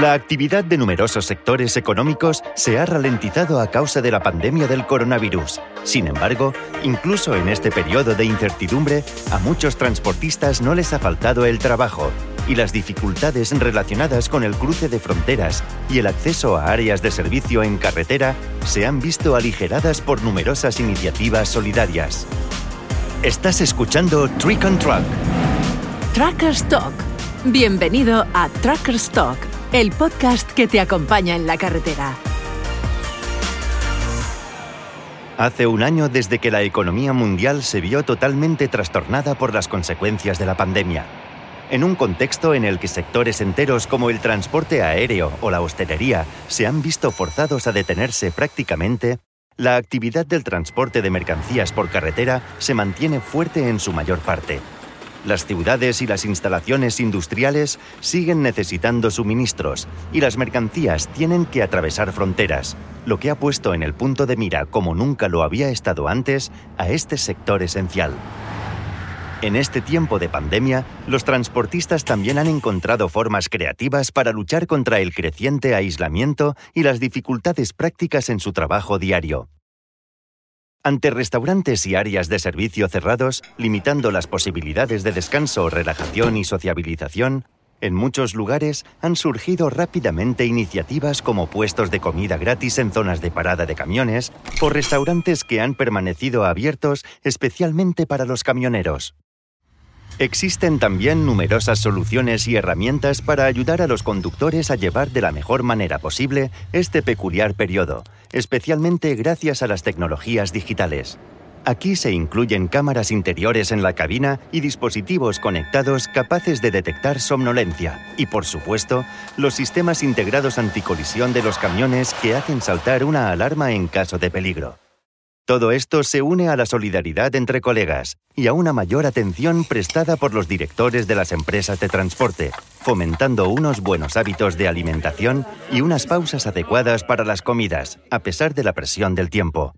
La actividad de numerosos sectores económicos se ha ralentizado a causa de la pandemia del coronavirus. Sin embargo, incluso en este periodo de incertidumbre, a muchos transportistas no les ha faltado el trabajo y las dificultades relacionadas con el cruce de fronteras y el acceso a áreas de servicio en carretera se han visto aligeradas por numerosas iniciativas solidarias. Estás escuchando Trick on Truck. Truckers Talk. Bienvenido a Truckers Talk, el podcast que te acompaña en la carretera. Hace un año desde que la economía mundial se vio totalmente trastornada por las consecuencias de la pandemia. En un contexto en el que sectores enteros como el transporte aéreo o la hostelería se han visto forzados a detenerse prácticamente, la actividad del transporte de mercancías por carretera se mantiene fuerte en su mayor parte. Las ciudades y las instalaciones industriales siguen necesitando suministros y las mercancías tienen que atravesar fronteras, lo que ha puesto en el punto de mira, como nunca lo había estado antes, a este sector esencial. En este tiempo de pandemia, los transportistas también han encontrado formas creativas para luchar contra el creciente aislamiento y las dificultades prácticas en su trabajo diario. Ante restaurantes y áreas de servicio cerrados, limitando las posibilidades de descanso, relajación y sociabilización, en muchos lugares han surgido rápidamente iniciativas como puestos de comida gratis en zonas de parada de camiones o restaurantes que han permanecido abiertos especialmente para los camioneros. Existen también numerosas soluciones y herramientas para ayudar a los conductores a llevar de la mejor manera posible este peculiar periodo, especialmente gracias a las tecnologías digitales. Aquí se incluyen cámaras interiores en la cabina y dispositivos conectados capaces de detectar somnolencia. Y por supuesto, los sistemas integrados anticolisión de los camiones que hacen saltar una alarma en caso de peligro. Todo esto se une a la solidaridad entre colegas y a una mayor atención prestada por los directores de las empresas de transporte, fomentando unos buenos hábitos de alimentación y unas pausas adecuadas para las comidas, a pesar de la presión del tiempo.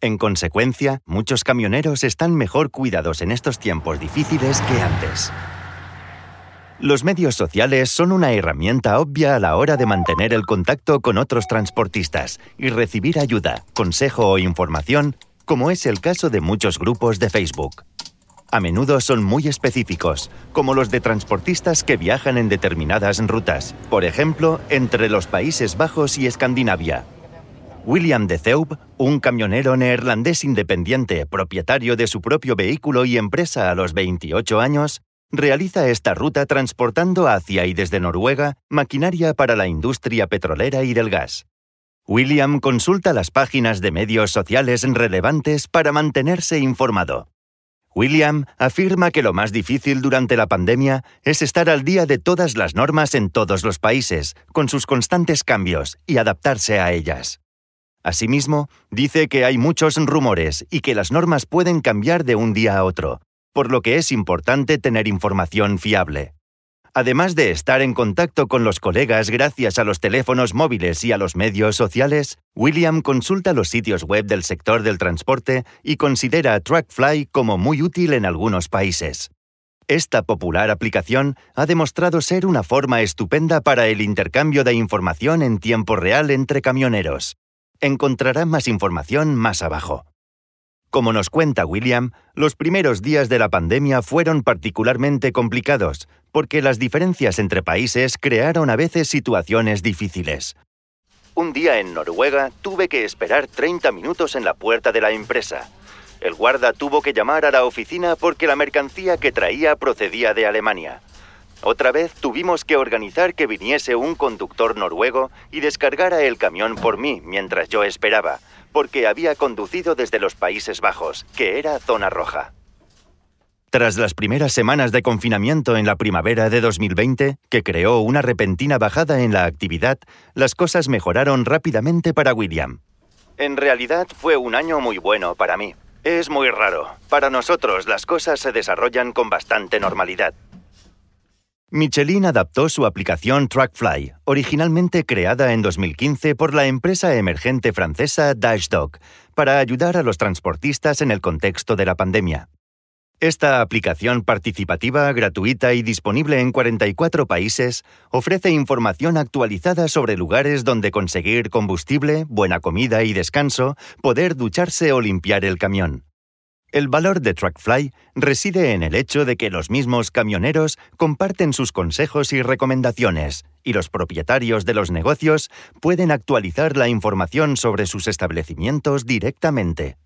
En consecuencia, muchos camioneros están mejor cuidados en estos tiempos difíciles que antes. Los medios sociales son una herramienta obvia a la hora de mantener el contacto con otros transportistas y recibir ayuda, consejo o información, como es el caso de muchos grupos de Facebook. A menudo son muy específicos, como los de transportistas que viajan en determinadas rutas, por ejemplo, entre los Países Bajos y Escandinavia. William de Zeub, un camionero neerlandés independiente, propietario de su propio vehículo y empresa a los 28 años, realiza esta ruta transportando hacia y desde Noruega maquinaria para la industria petrolera y del gas. William consulta las páginas de medios sociales relevantes para mantenerse informado. William afirma que lo más difícil durante la pandemia es estar al día de todas las normas en todos los países, con sus constantes cambios, y adaptarse a ellas. Asimismo, dice que hay muchos rumores y que las normas pueden cambiar de un día a otro, por lo que es importante tener información fiable. Además de estar en contacto con los colegas gracias a los teléfonos móviles y a los medios sociales, William consulta los sitios web del sector del transporte y considera a TrackFly como muy útil en algunos países. Esta popular aplicación ha demostrado ser una forma estupenda para el intercambio de información en tiempo real entre camioneros. Encontrará más información más abajo. Como nos cuenta William, los primeros días de la pandemia fueron particularmente complicados, porque las diferencias entre países crearon a veces situaciones difíciles. Un día en Noruega tuve que esperar 30 minutos en la puerta de la empresa. El guarda tuvo que llamar a la oficina porque la mercancía que traía procedía de Alemania. Otra vez tuvimos que organizar que viniese un conductor noruego y descargara el camión por mí mientras yo esperaba, porque había conducido desde los Países Bajos, que era zona roja. Tras las primeras semanas de confinamiento en la primavera de 2020, que creó una repentina bajada en la actividad, las cosas mejoraron rápidamente para William. En realidad fue un año muy bueno para mí. Es muy raro. Para nosotros las cosas se desarrollan con bastante normalidad. Michelin adaptó su aplicación TrackFly, originalmente creada en 2015 por la empresa emergente francesa Dashdog, para ayudar a los transportistas en el contexto de la pandemia. Esta aplicación participativa, gratuita y disponible en 44 países ofrece información actualizada sobre lugares donde conseguir combustible, buena comida y descanso, poder ducharse o limpiar el camión. El valor de Truckfly reside en el hecho de que los mismos camioneros comparten sus consejos y recomendaciones, y los propietarios de los negocios pueden actualizar la información sobre sus establecimientos directamente.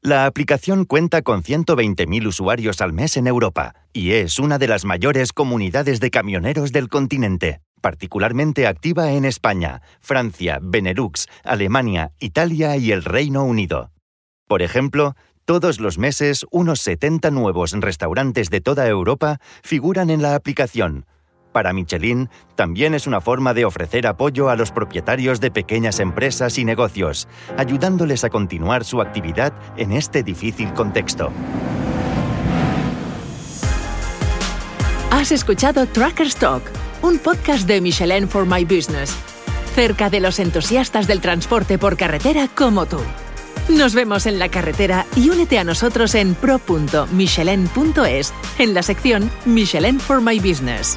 La aplicación cuenta con 120.000 usuarios al mes en Europa y es una de las mayores comunidades de camioneros del continente, particularmente activa en España, Francia, Benelux, Alemania, Italia y el Reino Unido. Por ejemplo, todos los meses unos 70 nuevos restaurantes de toda Europa figuran en la aplicación, para Michelin también es una forma de ofrecer apoyo a los propietarios de pequeñas empresas y negocios, ayudándoles a continuar su actividad en este difícil contexto. Has escuchado Trackers Talk, un podcast de Michelin for My Business, cerca de los entusiastas del transporte por carretera como tú. Nos vemos en la carretera y únete a nosotros en pro.michelin.es en la sección Michelin for My Business.